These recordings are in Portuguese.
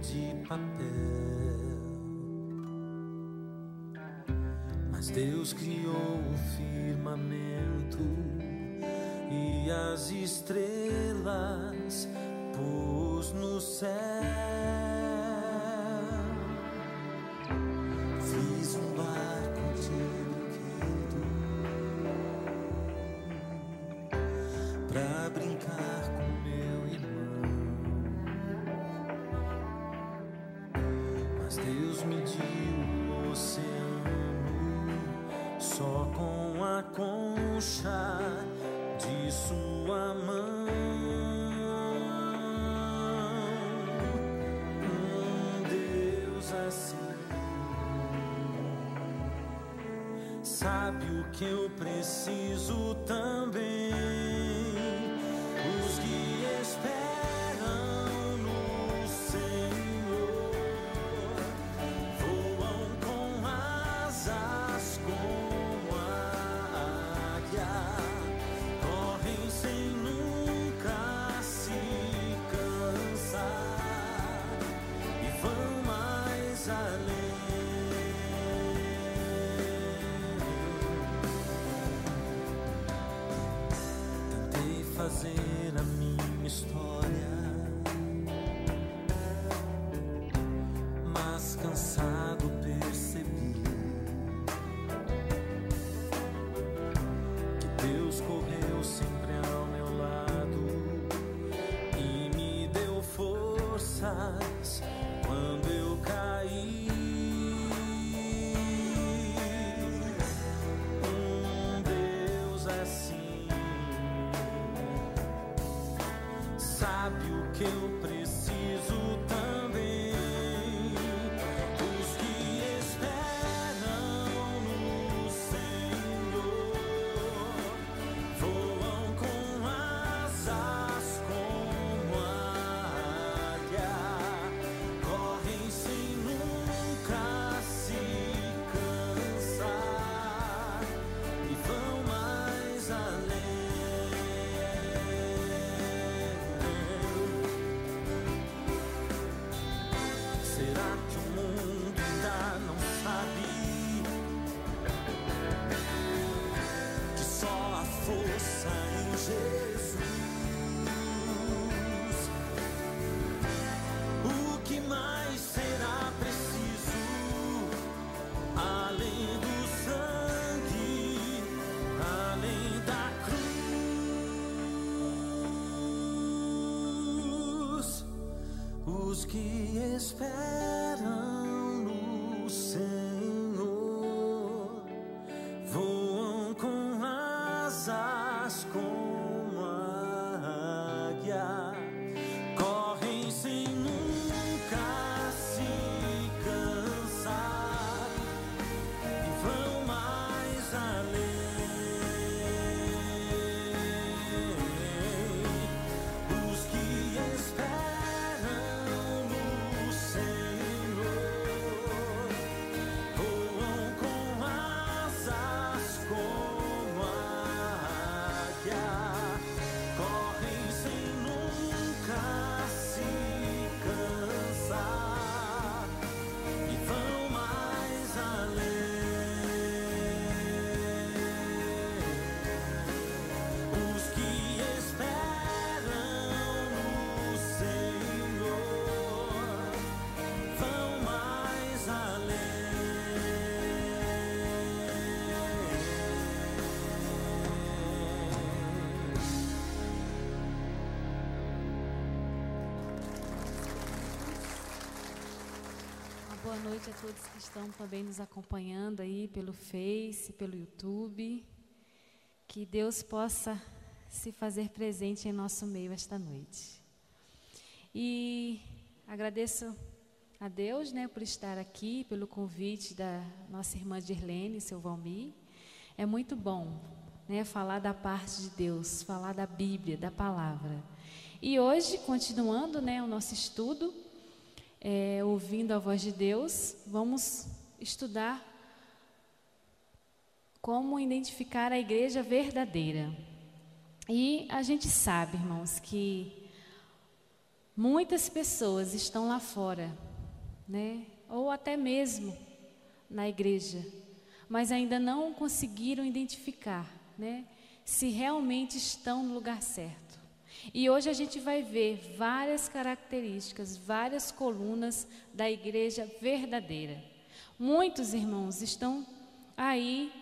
de papel. Mas Deus criou o firmamento e as estrelas pôs no céu. Deus mediu o oceano só com a concha de sua mão. Um Deus assim sabe o que eu preciso também. Boa noite a todos que estão também nos acompanhando aí pelo Face, pelo YouTube. Que Deus possa se fazer presente em nosso meio esta noite. E agradeço a Deus, né, por estar aqui, pelo convite da nossa irmã Dirlene, seu Valmir. É muito bom, né, falar da parte de Deus, falar da Bíblia, da palavra. E hoje, continuando, né, o nosso estudo, é, ouvindo a voz de Deus, vamos estudar como identificar a igreja verdadeira. E a gente sabe, irmãos, que muitas pessoas estão lá fora, né? Ou até mesmo na igreja, mas ainda não conseguiram identificar, né? Se realmente estão no lugar certo. E hoje a gente vai ver várias características, várias colunas da igreja verdadeira. Muitos irmãos estão aí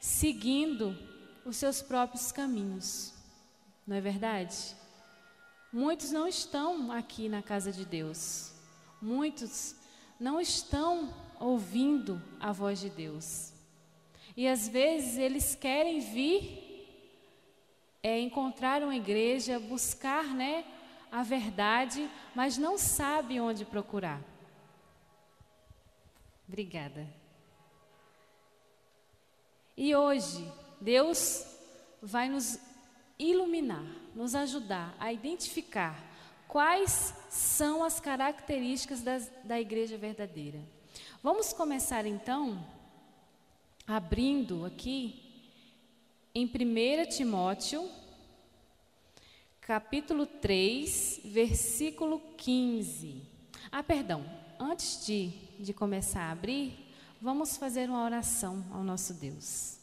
seguindo os seus próprios caminhos. Não é verdade? Muitos não estão aqui na casa de Deus. Muitos não estão ouvindo a voz de Deus. E às vezes eles querem vir é, encontrar uma igreja, buscar né, a verdade, mas não sabem onde procurar. Obrigada. E hoje, Deus vai nos iluminar, nos ajudar a identificar quais são as características das, da igreja verdadeira. Vamos começar então abrindo aqui em 1 Timóteo, capítulo 3, versículo 15. Ah, perdão, antes de, de começar a abrir, vamos fazer uma oração ao nosso Deus.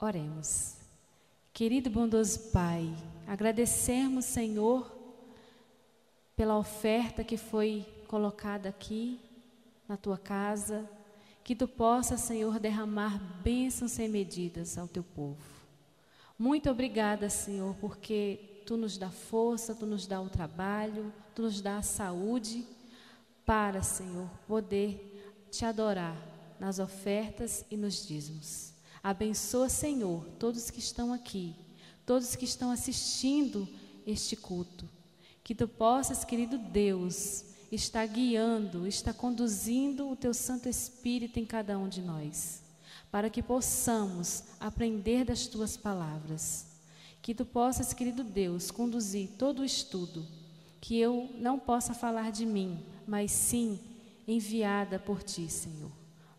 Oremos. Querido bondoso Pai, agradecemos, Senhor, pela oferta que foi colocada aqui na tua casa, que tu possa, Senhor, derramar bênçãos sem medidas ao teu povo. Muito obrigada, Senhor, porque tu nos dá força, tu nos dá o trabalho, tu nos dá a saúde para, Senhor, poder te adorar nas ofertas e nos dízimos. Abençoa, Senhor, todos que estão aqui, todos que estão assistindo este culto. Que tu possas, querido Deus, estar guiando, estar conduzindo o teu Santo Espírito em cada um de nós, para que possamos aprender das tuas palavras. Que tu possas, querido Deus, conduzir todo o estudo, que eu não possa falar de mim, mas sim enviada por ti, Senhor.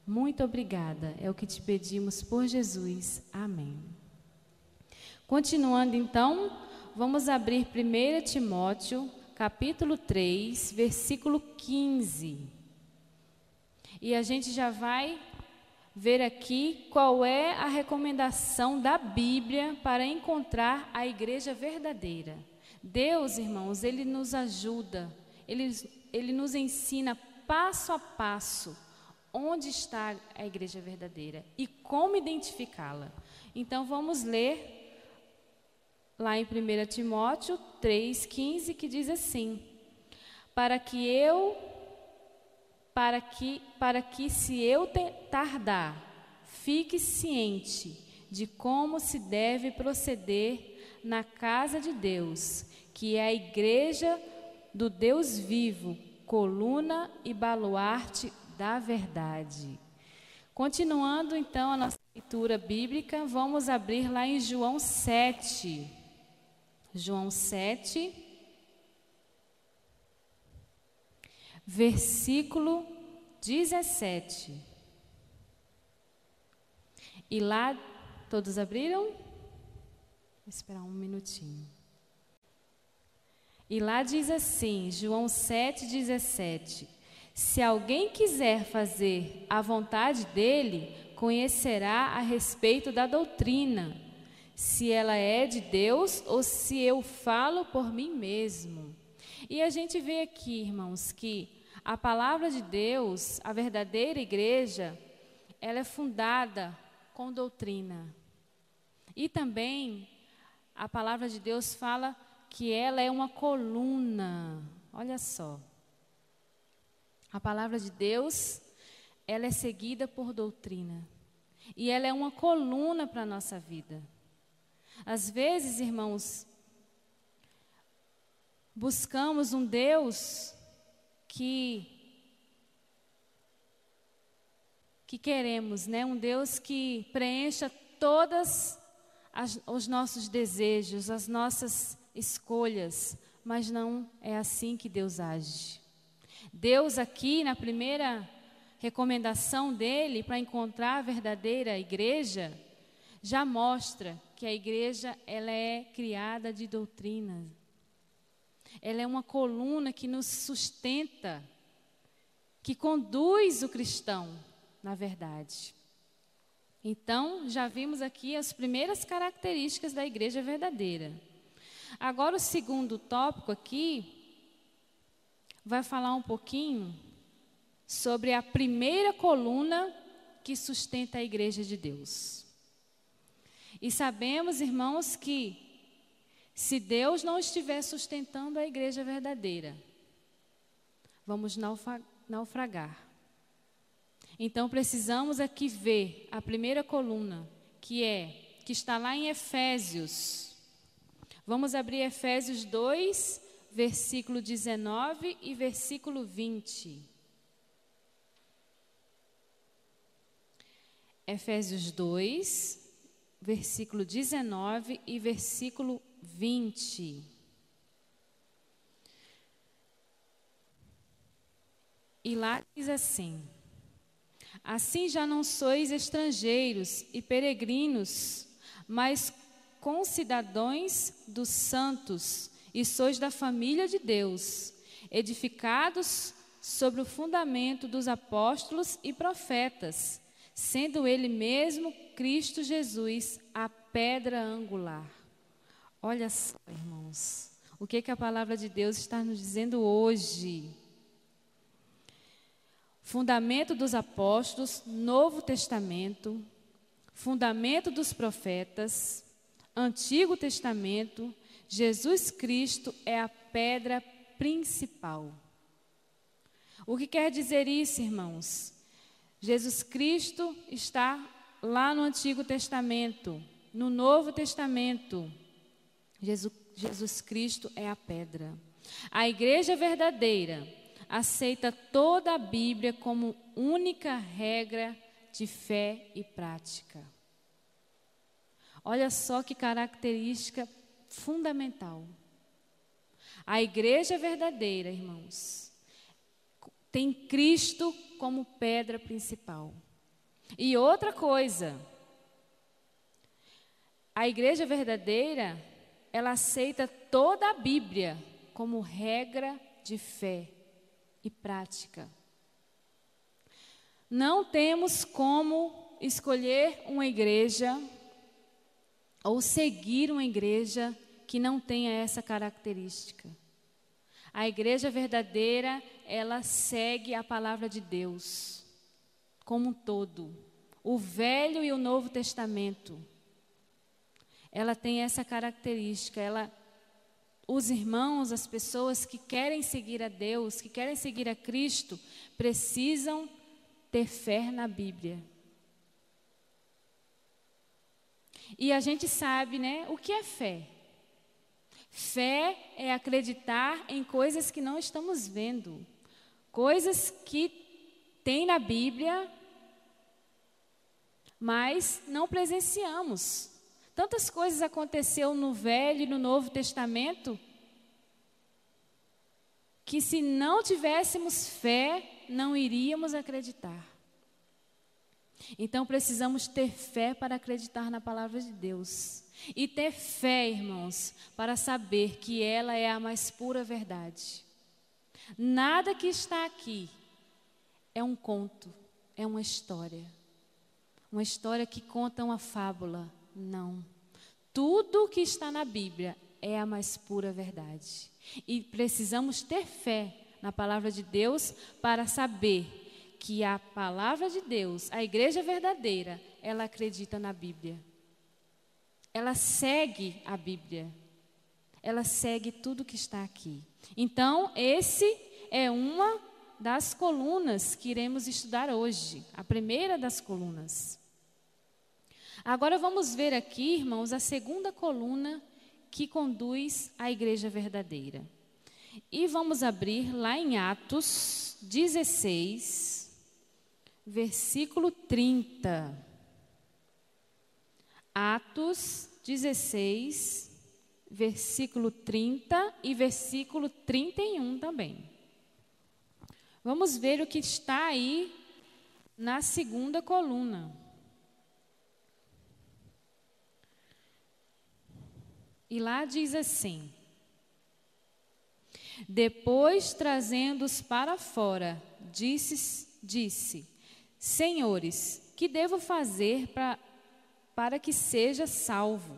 Muito obrigada, é o que te pedimos por Jesus. Amém. Continuando então, vamos abrir 1 Timóteo, capítulo 3, versículo 15. E a gente já vai ver aqui qual é a recomendação da Bíblia para encontrar a igreja verdadeira. Deus, irmãos, ele nos ajuda, ele, ele nos ensina passo a passo onde está a igreja verdadeira e como identificá-la. Então vamos ler lá em 1 Timóteo 3,15, que diz assim: Para que eu, para que, para que se eu tardar, fique ciente de como se deve proceder na casa de Deus, que é a igreja do Deus vivo, coluna e baluarte da verdade. Continuando então a nossa leitura bíblica, vamos abrir lá em João 7. João 7, versículo 17. E lá, todos abriram? Vou esperar um minutinho. E lá diz assim, João 7, 17: se alguém quiser fazer a vontade dele, conhecerá a respeito da doutrina, se ela é de Deus ou se eu falo por mim mesmo. E a gente vê aqui, irmãos, que a palavra de Deus, a verdadeira igreja, ela é fundada com doutrina. E também a palavra de Deus fala que ela é uma coluna. Olha só. A palavra de Deus, ela é seguida por doutrina. E ela é uma coluna para a nossa vida. Às vezes, irmãos, buscamos um Deus que que queremos, né? Um Deus que preencha todas as, os nossos desejos, as nossas escolhas, mas não é assim que Deus age. Deus aqui na primeira recomendação dele para encontrar a verdadeira igreja já mostra que a igreja ela é criada de doutrina. Ela é uma coluna que nos sustenta, que conduz o cristão na verdade. Então, já vimos aqui as primeiras características da igreja verdadeira. Agora, o segundo tópico aqui vai falar um pouquinho sobre a primeira coluna que sustenta a igreja de Deus. E sabemos, irmãos, que se Deus não estiver sustentando a igreja verdadeira, vamos naufragar. Então precisamos aqui ver a primeira coluna, que é que está lá em Efésios. Vamos abrir Efésios 2, versículo 19 e versículo 20. Efésios 2, versículo 19 e versículo 20. E lá diz assim: Assim já não sois estrangeiros e peregrinos, mas concidadãos dos santos, e sois da família de Deus, edificados sobre o fundamento dos apóstolos e profetas, sendo ele mesmo Cristo Jesus a pedra angular. Olha só, irmãos, o que, que a palavra de Deus está nos dizendo hoje. Fundamento dos apóstolos, Novo Testamento, fundamento dos profetas, Antigo Testamento, Jesus Cristo é a pedra principal. O que quer dizer isso, irmãos? Jesus Cristo está lá no Antigo Testamento, no Novo Testamento. Jesus, Jesus Cristo é a pedra. A igreja verdadeira aceita toda a Bíblia como única regra de fé e prática. Olha só que característica fundamental. A igreja verdadeira, irmãos, tem Cristo como pedra principal. E outra coisa, a igreja verdadeira, ela aceita toda a Bíblia como regra de fé e prática. Não temos como escolher uma igreja ou seguir uma igreja que não tenha essa característica. A igreja verdadeira, ela segue a palavra de Deus como um todo. O Velho e o Novo Testamento. Ela tem essa característica, ela os irmãos, as pessoas que querem seguir a Deus, que querem seguir a Cristo, precisam ter fé na Bíblia. E a gente sabe, né, o que é fé? Fé é acreditar em coisas que não estamos vendo, coisas que tem na Bíblia, mas não presenciamos. Tantas coisas aconteceu no Velho e no Novo Testamento que se não tivéssemos fé, não iríamos acreditar. Então precisamos ter fé para acreditar na palavra de Deus. E ter fé, irmãos, para saber que ela é a mais pura verdade. Nada que está aqui é um conto, é uma história. Uma história que conta uma fábula. Não. Tudo que está na Bíblia é a mais pura verdade. E precisamos ter fé na palavra de Deus para saber que a palavra de Deus, a igreja verdadeira, ela acredita na Bíblia. Ela segue a Bíblia. Ela segue tudo que está aqui. Então, esse é uma das colunas que iremos estudar hoje, a primeira das colunas. Agora vamos ver aqui, irmãos, a segunda coluna que conduz à igreja verdadeira. E vamos abrir lá em Atos 16, versículo 30. Atos 16, versículo 30 e versículo 31 também. Vamos ver o que está aí na segunda coluna. E lá diz assim: Depois, trazendo-os para fora, disse, disse: Senhores, que devo fazer para, para que seja salvo?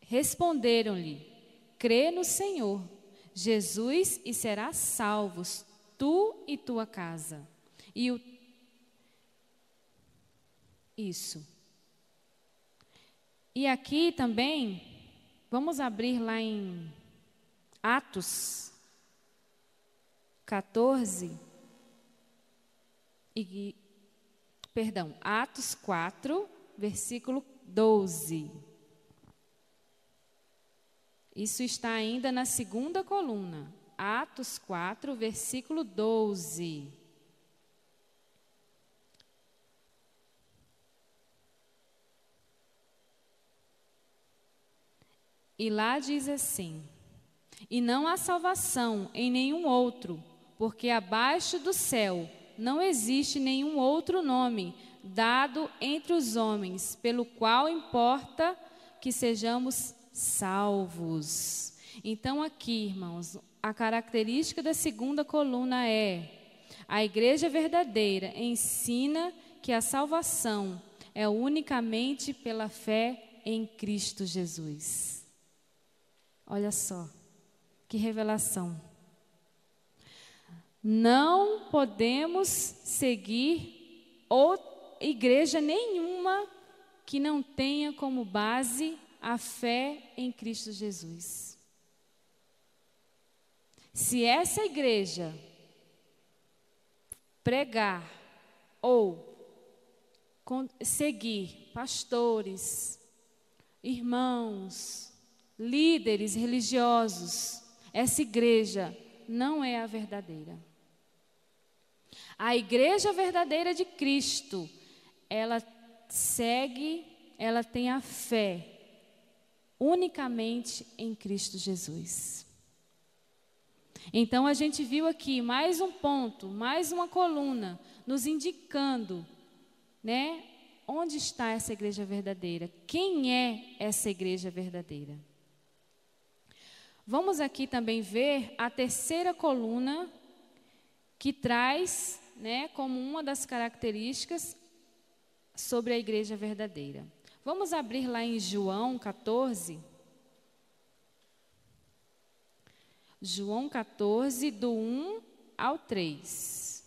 Responderam-lhe: Crê no Senhor Jesus e serás salvos, tu e tua casa. E o isso. E aqui também, vamos abrir lá em Atos 14 e perdão, Atos 4, versículo 12. Isso está ainda na segunda coluna. Atos 4, versículo 12. E lá diz assim: E não há salvação em nenhum outro, porque abaixo do céu não existe nenhum outro nome dado entre os homens, pelo qual importa que sejamos salvos. Então, aqui, irmãos, a característica da segunda coluna é: a igreja verdadeira ensina que a salvação é unicamente pela fé em Cristo Jesus. Olha só, que revelação. Não podemos seguir igreja nenhuma que não tenha como base a fé em Cristo Jesus. Se essa igreja pregar ou seguir pastores, irmãos, líderes religiosos, essa igreja não é a verdadeira. A igreja verdadeira de Cristo, ela segue, ela tem a fé unicamente em Cristo Jesus. Então a gente viu aqui mais um ponto, mais uma coluna, nos indicando, né, onde está essa igreja verdadeira? Quem é essa igreja verdadeira? Vamos aqui também ver a terceira coluna que traz, né, como uma das características sobre a igreja verdadeira. Vamos abrir lá em João 14. João 14, do 1 ao 3.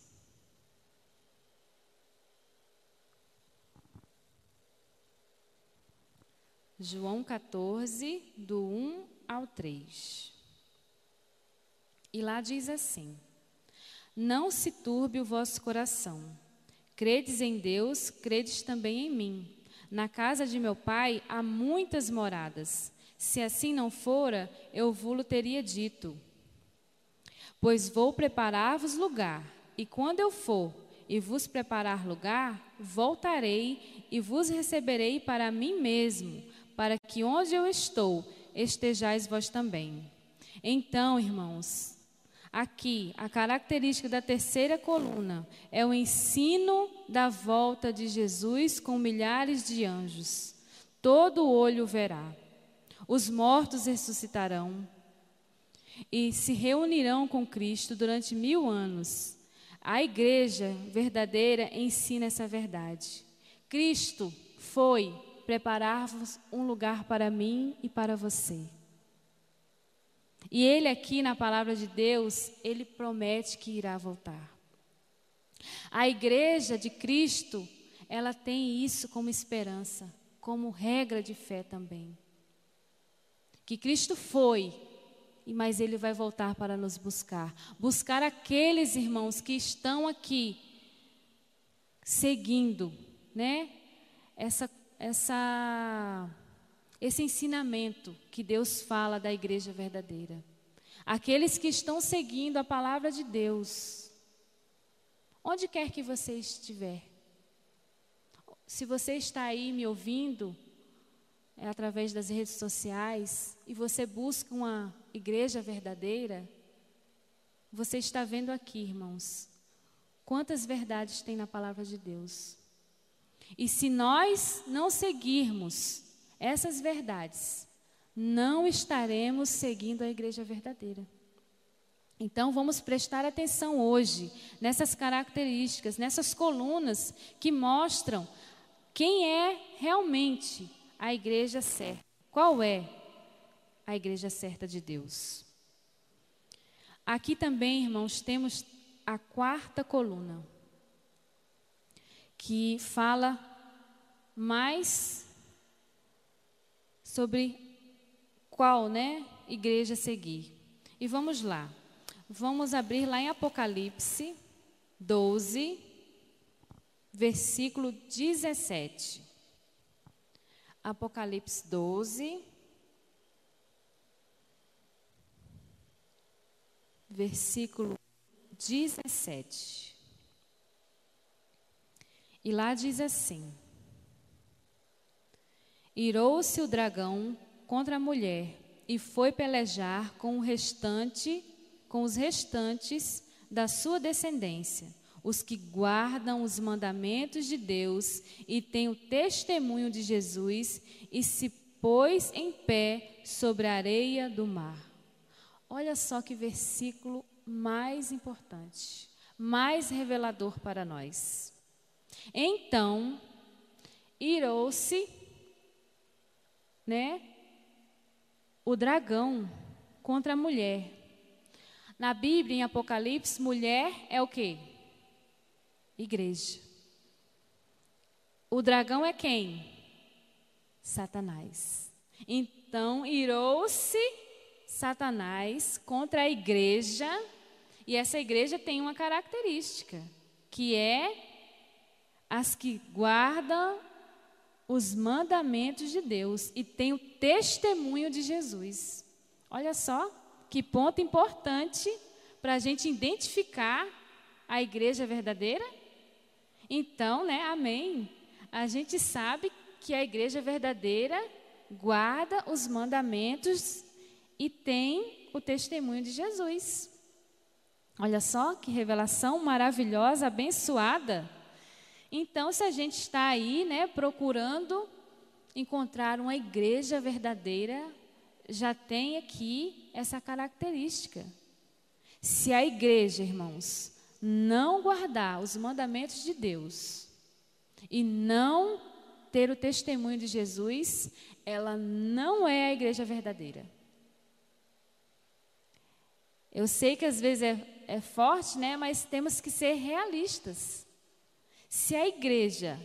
João 14, do 1 ao 3. E lá diz assim: Não se turbe o vosso coração. Credes em Deus, credes também em mim. Na casa de meu pai há muitas moradas. Se assim não fora, eu vou-lo teria dito. Pois vou preparar-vos lugar, e quando eu for e vos preparar lugar, voltarei e vos receberei para mim mesmo, para que onde eu estou, estejais vós também. Então, irmãos, Aqui, a característica da terceira coluna é o ensino da volta de Jesus com milhares de anjos. Todo olho verá. Os mortos ressuscitarão e se reunirão com Cristo durante mil anos. A igreja verdadeira ensina essa verdade. Cristo foi preparar-vos um lugar para mim e para você. E ele aqui na palavra de Deus, ele promete que irá voltar. A igreja de Cristo, ela tem isso como esperança, como regra de fé também. Que Cristo foi, mas ele vai voltar para nos buscar. Buscar aqueles irmãos que estão aqui seguindo, né? Essa essa esse ensinamento que Deus fala da igreja verdadeira. Aqueles que estão seguindo a palavra de Deus. Onde quer que você estiver. Se você está aí me ouvindo, é através das redes sociais, e você busca uma igreja verdadeira, você está vendo aqui, irmãos, Quantas verdades tem na palavra de Deus? E se nós não seguirmos essas verdades, não estaremos seguindo a igreja verdadeira. Então vamos prestar atenção hoje nessas características, nessas colunas que mostram quem é realmente a igreja certa. Qual é a igreja certa de Deus? Aqui também, irmãos, temos a quarta coluna, que fala mais sobre qual, né, igreja seguir. E vamos lá. Vamos abrir lá em Apocalipse 12, versículo 17. Apocalipse 12, versículo 17. E lá diz assim: Irou-se o dragão contra a mulher e foi pelejar com o restante, com os restantes da sua descendência, os que guardam os mandamentos de Deus e têm o testemunho de Jesus, e se pôs em pé sobre a areia do mar. Olha só que versículo mais importante, mais revelador para nós. Então, irou-se, né, o dragão contra a mulher. Na Bíblia, em Apocalipse, mulher é o quê? Igreja. O dragão é quem? Satanás. Então, irou-se Satanás contra a igreja, e essa igreja tem uma característica, que é as que guardam os mandamentos de Deus e tem o testemunho de Jesus. Olha só que ponto importante para a gente identificar a igreja verdadeira. Então, né, amém. A gente sabe que a igreja verdadeira guarda os mandamentos e tem o testemunho de Jesus. Olha só que revelação maravilhosa, abençoada. Então, se a gente está aí, né, procurando encontrar uma igreja verdadeira, já tem aqui essa característica. Se a igreja, irmãos, não guardar os mandamentos de Deus e não ter o testemunho de Jesus, ela não é a igreja verdadeira. Eu sei que às vezes é, é forte, né? Mas temos que ser realistas. Se a igreja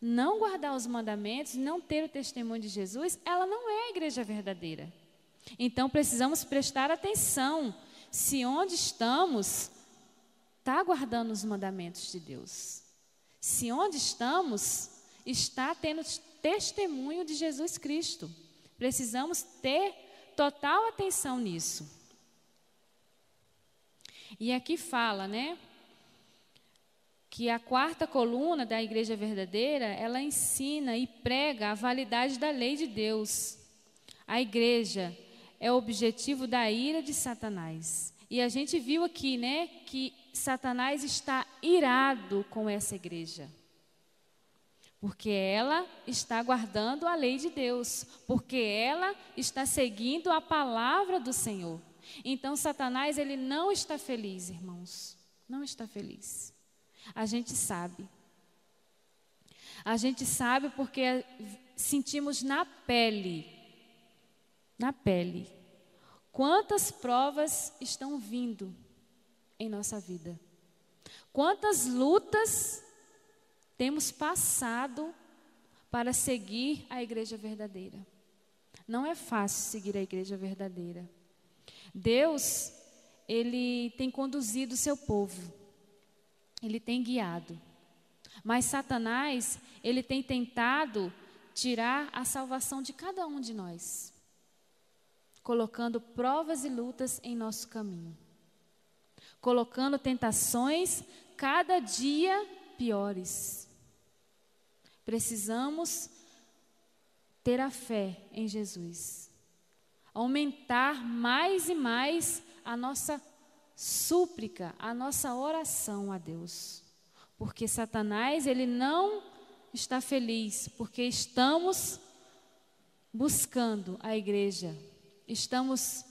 não guardar os mandamentos, não ter o testemunho de Jesus, ela não é a igreja verdadeira. Então precisamos prestar atenção se onde estamos está guardando os mandamentos de Deus. Se onde estamos está tendo testemunho de Jesus Cristo. Precisamos ter total atenção nisso. E aqui fala, né? Que a quarta coluna da igreja verdadeira, ela ensina e prega a validade da lei de Deus. A igreja é o objetivo da ira de Satanás. E a gente viu aqui, né, que Satanás está irado com essa igreja. Porque ela está guardando a lei de Deus, porque ela está seguindo a palavra do Senhor. Então, Satanás, ele não está feliz, irmãos. Não está feliz. A gente sabe. A gente sabe porque sentimos na pele, na pele, quantas provas estão vindo em nossa vida. Quantas lutas temos passado para seguir a igreja verdadeira. Não é fácil seguir a igreja verdadeira. Deus, ele tem conduzido o seu povo. Ele tem guiado. Mas Satanás, ele tem tentado tirar a salvação de cada um de nós, colocando provas e lutas em nosso caminho, colocando tentações cada dia piores. Precisamos ter a fé em Jesus aumentar mais e mais a nossa súplica, a nossa oração a Deus. Porque Satanás, ele não está feliz, porque estamos buscando a igreja, estamos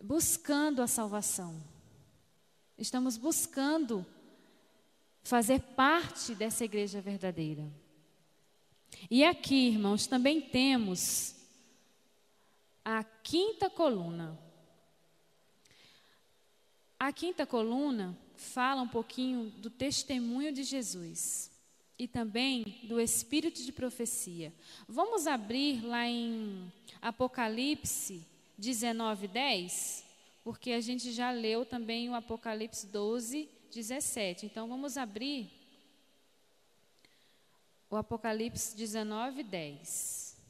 buscando a salvação, estamos buscando fazer parte dessa igreja verdadeira. E aqui, irmãos, também temos a quinta coluna. A quinta coluna fala um pouquinho do testemunho de Jesus e também do espírito de profecia. Vamos abrir lá em Apocalipse 19, 10, porque a gente já leu também o Apocalipse 12, 17. Então vamos abrir o Apocalipse 19, 10.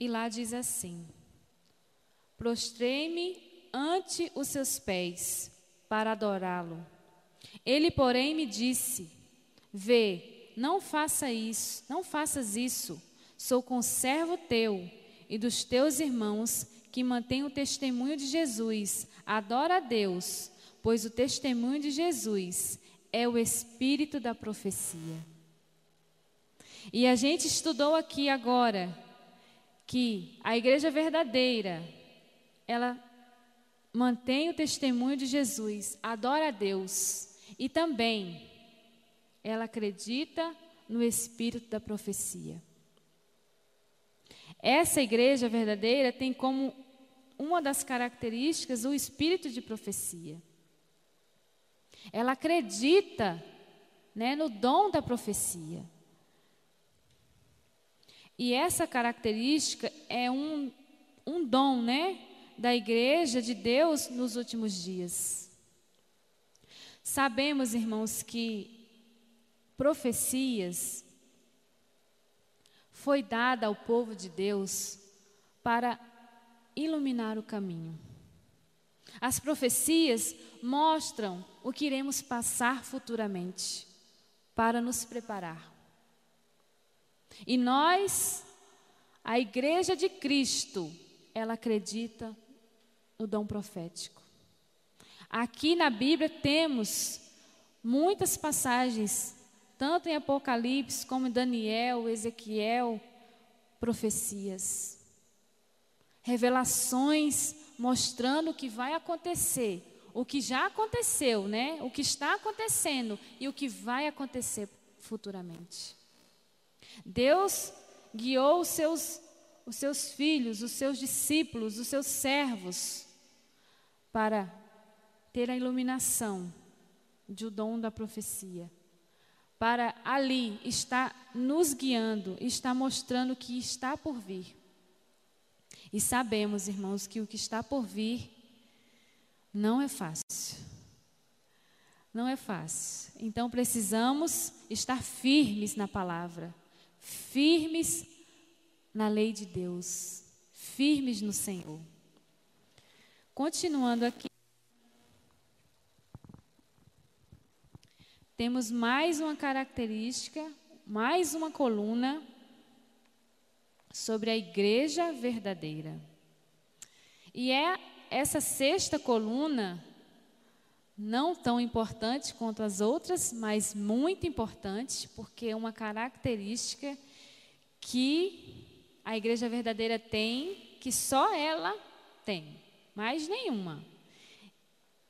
E lá diz assim: Prostrei-me ante os seus pés para adorá-lo. Ele, porém, me disse: Vê, não faça isso, não faças isso. Sou conservo teu e dos teus irmãos que mantêm o testemunho de Jesus. Adora a Deus, pois o testemunho de Jesus é o espírito da profecia. E a gente estudou aqui agora que a igreja verdadeira, ela mantém o testemunho de Jesus, adora a Deus e também ela acredita no espírito da profecia. Essa igreja verdadeira tem como uma das características o espírito de profecia. Ela acredita né, no dom da profecia. E essa característica é um, um dom, né, da igreja de Deus nos últimos dias. Sabemos, irmãos, que profecias foi dada ao povo de Deus para iluminar o caminho. As profecias mostram o que iremos passar futuramente para nos preparar. E nós, a igreja de Cristo, ela acredita no dom profético. Aqui na Bíblia temos muitas passagens, tanto em Apocalipse como em Daniel, Ezequiel, profecias. Revelações mostrando o que vai acontecer, o que já aconteceu, né? O que está acontecendo e o que vai acontecer futuramente. Deus guiou os seus, os seus filhos, os seus discípulos, os seus servos, para ter a iluminação de o dom da profecia. Para ali estar nos guiando, está mostrando que está por vir. E sabemos, irmãos, que o que está por vir não é fácil. Não é fácil. Então precisamos estar firmes na palavra firmes na lei de Deus, firmes no Senhor. Continuando aqui, temos mais uma característica, mais uma coluna sobre a igreja verdadeira. E é essa sexta coluna não tão importante quanto as outras, mas muito importante, porque é uma característica que a igreja verdadeira tem, que só ela tem, mais nenhuma.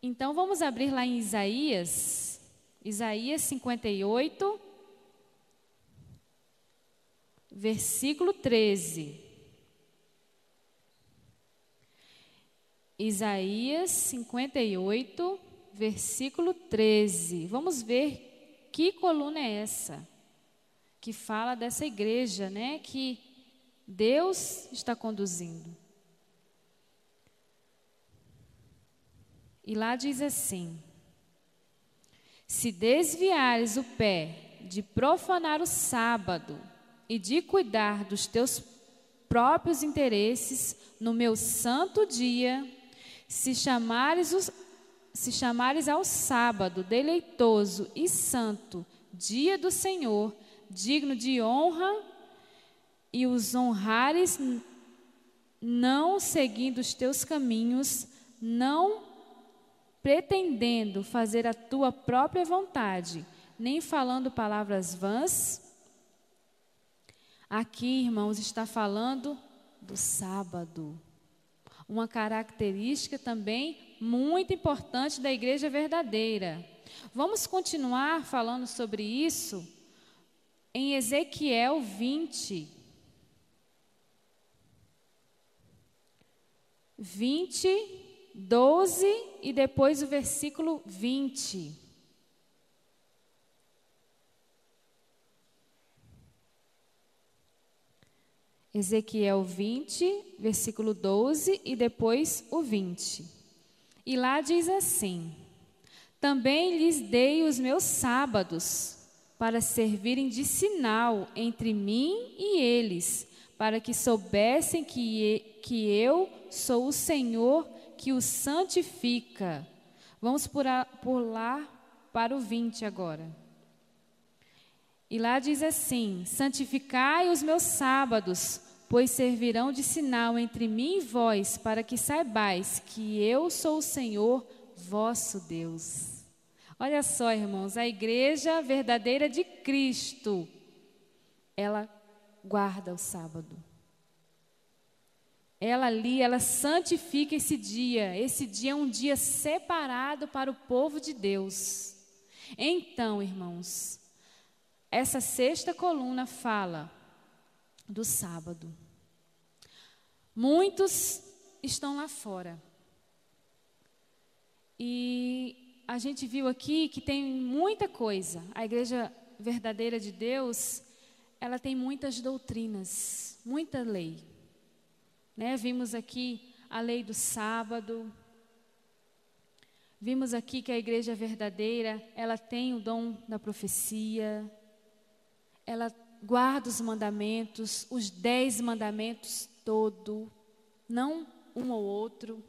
Então vamos abrir lá em Isaías, Isaías 58, versículo 13. Isaías 58, versículo 13. Vamos ver que coluna é essa que fala dessa igreja, né, que Deus está conduzindo. E lá diz assim: Se desviares o pé de profanar o sábado e de cuidar dos teus próprios interesses no meu santo dia, se chamares os, se chamares ao sábado deleitoso e santo, dia do Senhor, digno de honra e os honrares, não seguindo os teus caminhos, não pretendendo fazer a tua própria vontade, nem falando palavras vãs. Aqui, irmãos, está falando do sábado. Uma característica também muito importante da igreja verdadeira. Vamos continuar falando sobre isso em Ezequiel 20. 20, 12 e depois o versículo 20. Ezequiel 20, versículo 12 e depois o 20. E lá diz assim: Também lhes dei os meus sábados para servirem de sinal entre mim e eles, para que soubessem que, que eu sou o Senhor que os santifica. Vamos pular para o 20 agora. E lá diz assim: Santificai os meus sábados, pois servirão de sinal entre mim e vós, para que saibais que eu sou o Senhor vosso Deus. Olha só, irmãos, a igreja verdadeira de Cristo, ela guarda o sábado. Ela ali, ela santifica esse dia. Esse dia é um dia separado para o povo de Deus. Então, irmãos, essa sexta coluna fala do sábado. Muitos estão lá fora. E a gente viu aqui que tem muita coisa. A igreja verdadeira de Deus, ela tem muitas doutrinas, muita lei. Né? Vimos aqui a lei do sábado. Vimos aqui que a igreja verdadeira, ela tem o dom da profecia ela guarda os mandamentos, os dez mandamentos todo, não um ou outro.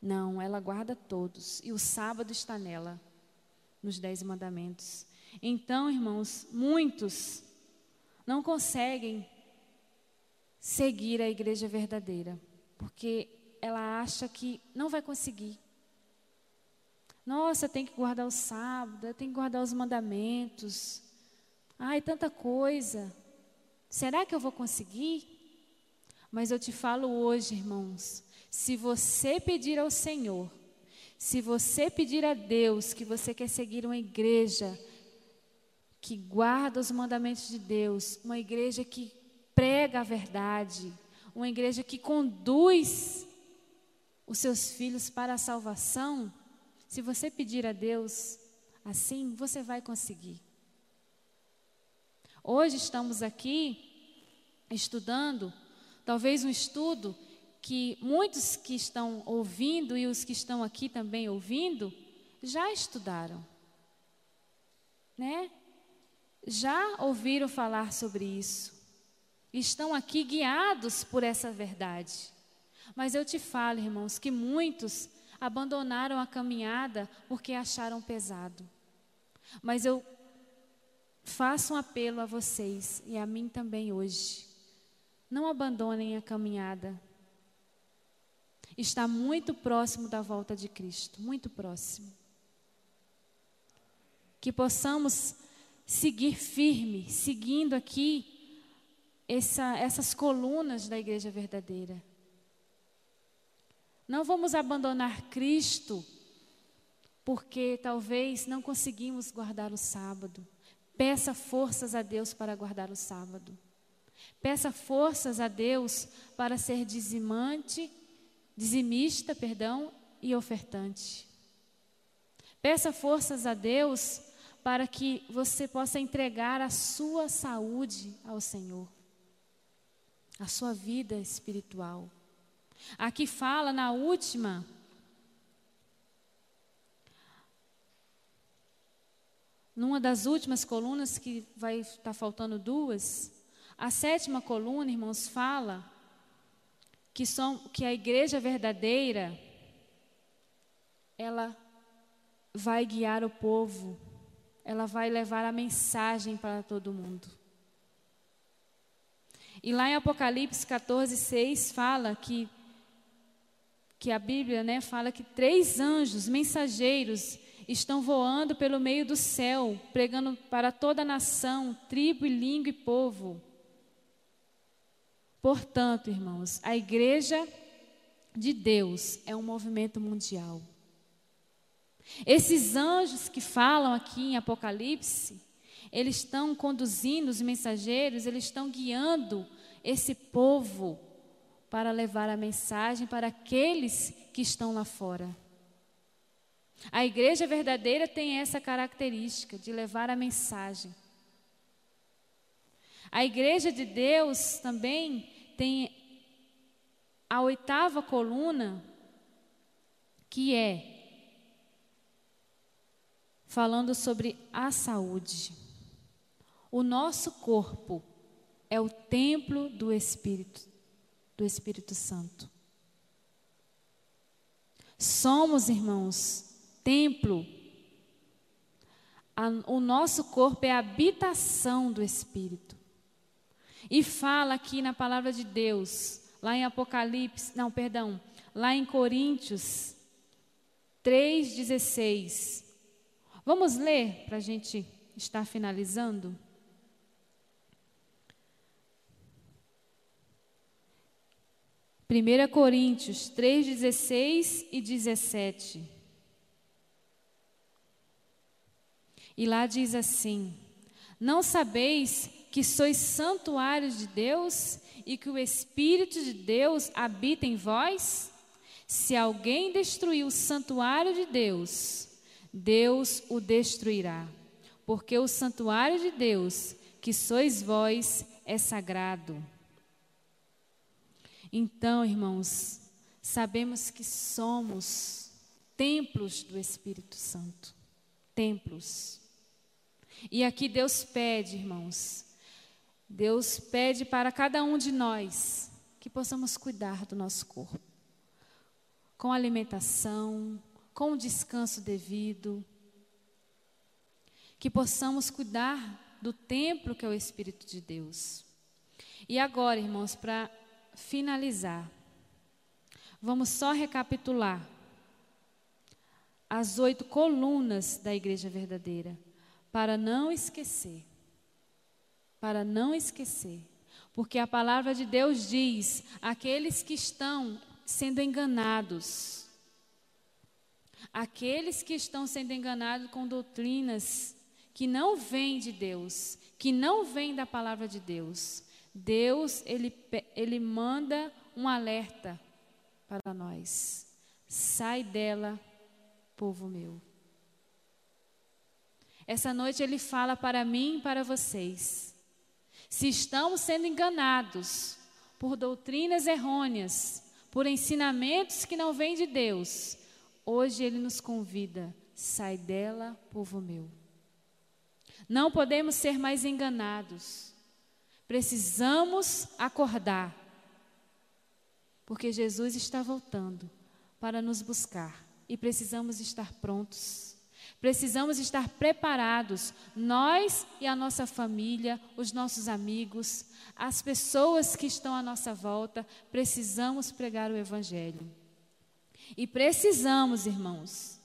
Não, ela guarda todos. E o sábado está nela, nos dez mandamentos. Então, irmãos, muitos não conseguem seguir a igreja verdadeira, porque ela acha que não vai conseguir. Nossa, tem que guardar o sábado, tem que guardar os mandamentos. Ai, tanta coisa. Será que eu vou conseguir? Mas eu te falo hoje, irmãos, se você pedir ao Senhor, se você pedir a Deus que você quer seguir uma igreja que guarda os mandamentos de Deus, uma igreja que prega a verdade, uma igreja que conduz os seus filhos para a salvação, se você pedir a Deus assim, você vai conseguir. Hoje estamos aqui estudando, talvez um estudo que muitos que estão ouvindo e os que estão aqui também ouvindo já estudaram, né? Já ouviram falar sobre isso. Estão aqui guiados por essa verdade. Mas eu te falo, irmãos, que muitos abandonaram a caminhada porque acharam pesado. Mas eu Faço um apelo a vocês e a mim também hoje. Não abandonem a caminhada. Está muito próximo da volta de Cristo, muito próximo. Que possamos seguir firme, seguindo aqui essa, essas colunas da igreja verdadeira. Não vamos abandonar Cristo porque talvez não conseguimos guardar o sábado. Peça forças a Deus para guardar o sábado. Peça forças a Deus para ser dizimante, dizimista, perdão, e ofertante. Peça forças a Deus para que você possa entregar a sua saúde ao Senhor, a sua vida espiritual. Aqui fala na última numa das últimas colunas, que vai estar tá faltando duas, a sétima coluna, irmãos, fala que, som, que a igreja verdadeira, ela vai guiar o povo, ela vai levar a mensagem para todo mundo. E lá em Apocalipse 14, 6 fala que, que a Bíblia né, fala que três anjos mensageiros estão voando pelo meio do céu, pregando para toda a nação, tribo, língua e povo. Portanto, irmãos, a igreja de Deus é um movimento mundial. Esses anjos que falam aqui em Apocalipse, eles estão conduzindo os mensageiros, eles estão guiando esse povo para levar a mensagem para aqueles que estão lá fora. A igreja verdadeira tem essa característica de levar a mensagem. A igreja de Deus também tem a oitava coluna, que é falando sobre a saúde. O nosso corpo é o templo do Espírito, do Espírito Santo. Somos, irmãos, templo. O nosso corpo é a habitação do Espírito. E fala aqui na palavra de Deus, lá em Apocalipse, não, perdão, lá em Coríntios 3,16. Vamos ler para a gente estar finalizando? 1 Coríntios 3, 16 e 17. E lá diz assim: Não sabeis que sois santuários de Deus e que o Espírito de Deus habita em vós? Se alguém destruir o santuário de Deus, Deus o destruirá. Porque o santuário de Deus, que sois vós, é sagrado. Então, irmãos, sabemos que somos templos do Espírito Santo. Templos. E aqui Deus pede, irmãos, Deus pede para cada um de nós que possamos cuidar do nosso corpo, com alimentação, com descanso devido, que possamos cuidar do templo que é o Espírito de Deus. E agora, irmãos, para finalizar, vamos só recapitular as oito colunas da igreja verdadeira, para não esquecer. Para não esquecer. Porque a palavra de Deus diz: aqueles que estão sendo enganados, aqueles que estão sendo enganados com doutrinas que não vêm de Deus, que não vêm da palavra de Deus, Deus, ele, ele manda um alerta para nós. Sai dela, povo meu. Essa noite ele fala para mim e para vocês. Se estamos sendo enganados por doutrinas errôneas, por ensinamentos que não vêm de Deus, hoje ele nos convida: sai dela, povo meu. Não podemos ser mais enganados. Precisamos acordar, porque Jesus está voltando para nos buscar e precisamos estar prontos. Precisamos estar preparados, nós e a nossa família, os nossos amigos, as pessoas que estão à nossa volta, precisamos pregar o Evangelho. E precisamos, irmãos,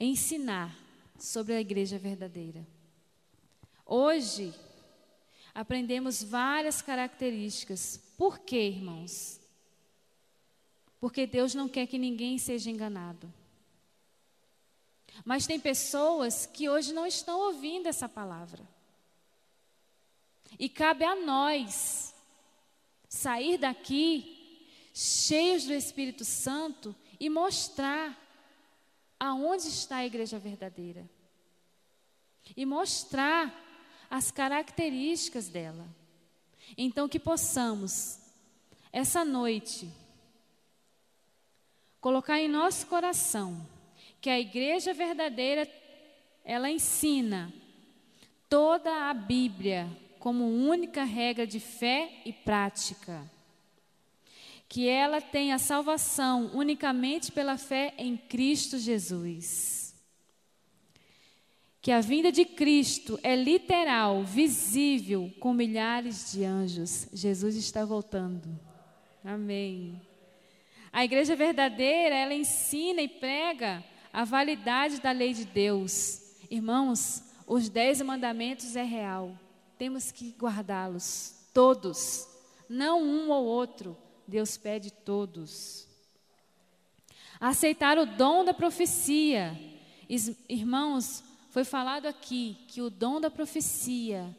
ensinar sobre a igreja verdadeira. Hoje, aprendemos várias características. Por quê, irmãos? Porque Deus não quer que ninguém seja enganado. Mas tem pessoas que hoje não estão ouvindo essa palavra. E cabe a nós sair daqui cheios do Espírito Santo e mostrar aonde está a igreja verdadeira. E mostrar as características dela. Então, que possamos, essa noite, colocar em nosso coração que a igreja verdadeira, ela ensina toda a Bíblia como única regra de fé e prática. Que ela tenha salvação unicamente pela fé em Cristo Jesus que a vinda de Cristo é literal, visível, com milhares de anjos. Jesus está voltando. Amém. A igreja verdadeira, ela ensina e prega a validade da lei de Deus. Irmãos, os dez mandamentos é real. Temos que guardá-los, todos, não um ou outro. Deus pede todos. Aceitar o dom da profecia. Irmãos, foi falado aqui que o dom da profecia,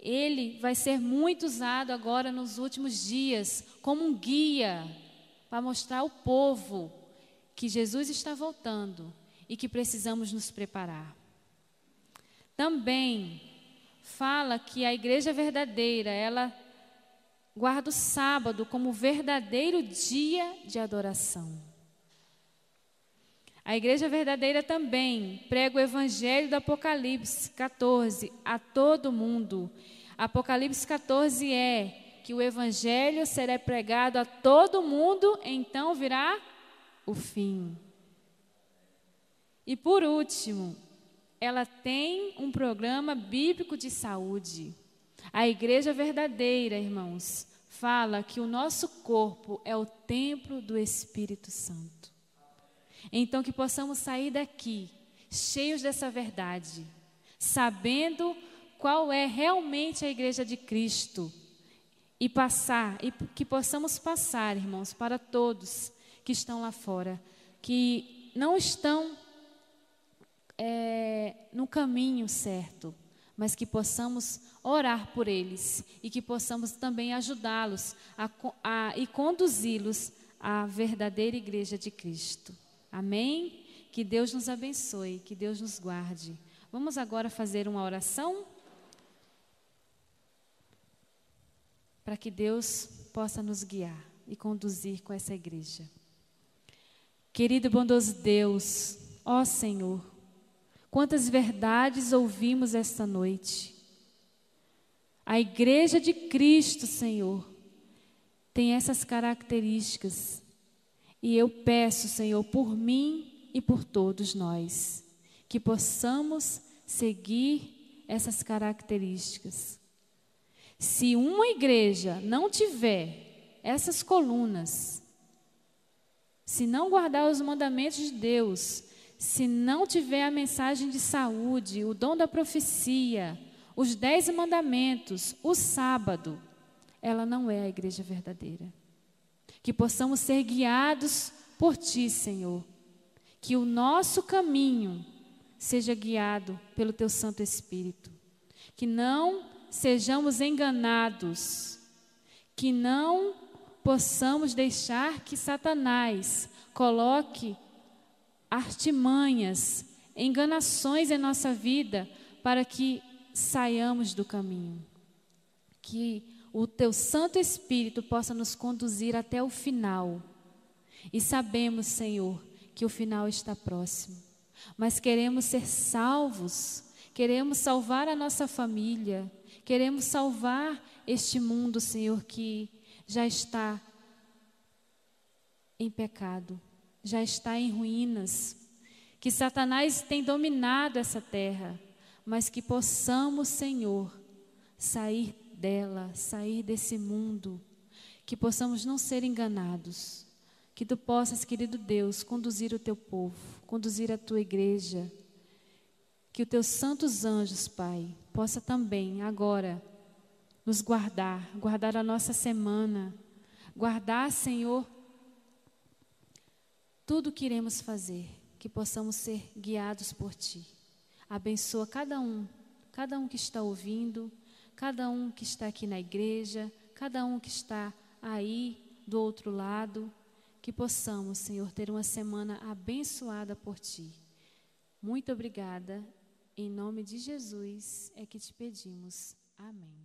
ele vai ser muito usado agora nos últimos dias como um guia para mostrar ao povo que Jesus está voltando e que precisamos nos preparar. Também fala que a igreja verdadeira, ela guarda o sábado como verdadeiro dia de adoração. A igreja verdadeira também prega o evangelho do Apocalipse 14 a todo mundo. Apocalipse 14 é que o evangelho será pregado a todo mundo, então virá o fim. E por último, ela tem um programa bíblico de saúde. A igreja verdadeira, irmãos, fala que o nosso corpo é o templo do Espírito Santo. Então, que possamos sair daqui cheios dessa verdade, sabendo qual é realmente a igreja de Cristo e passar, e que possamos passar, irmãos, para todos que estão lá fora, que não estão é, no caminho certo, mas que possamos orar por eles e que possamos também ajudá-los a, a, e conduzi-los à verdadeira igreja de Cristo. Amém? Que Deus nos abençoe, que Deus nos guarde. Vamos agora fazer uma oração? Para que Deus possa nos guiar e conduzir com essa igreja. Querido e bondoso Deus, ó Senhor, quantas verdades ouvimos esta noite. A igreja de Cristo, Senhor, tem essas características e eu peço, Senhor, por mim e por todos nós, que possamos seguir essas características. Se uma igreja não tiver essas colunas, se não guardar os mandamentos de Deus, se não tiver a mensagem de saúde, o dom da profecia, os dez mandamentos, o sábado, ela não é a igreja verdadeira que possamos ser guiados por Ti, Senhor. Que o nosso caminho seja guiado pelo Teu Santo Espírito. Que não sejamos enganados. Que não possamos deixar que Satanás coloque artimanhas, enganações em nossa vida para que saiamos do caminho. Que o teu Santo Espírito possa nos conduzir até o final. E sabemos, Senhor, que o final está próximo. Mas queremos ser salvos, queremos salvar a nossa família, queremos salvar este mundo, Senhor, que já está em pecado, já está em ruínas, que Satanás tem dominado essa terra, mas que possamos, Senhor, sair dela, sair desse mundo, que possamos não ser enganados, que tu possas, querido Deus, conduzir o teu povo, conduzir a tua igreja, que os teus santos anjos, Pai, possa também agora nos guardar, guardar a nossa semana, guardar, Senhor, tudo que iremos fazer, que possamos ser guiados por Ti. Abençoa cada um, cada um que está ouvindo, cada um que está aqui na igreja, cada um que está aí do outro lado, que possamos, Senhor, ter uma semana abençoada por Ti. Muito obrigada. Em nome de Jesus é que te pedimos. Amém.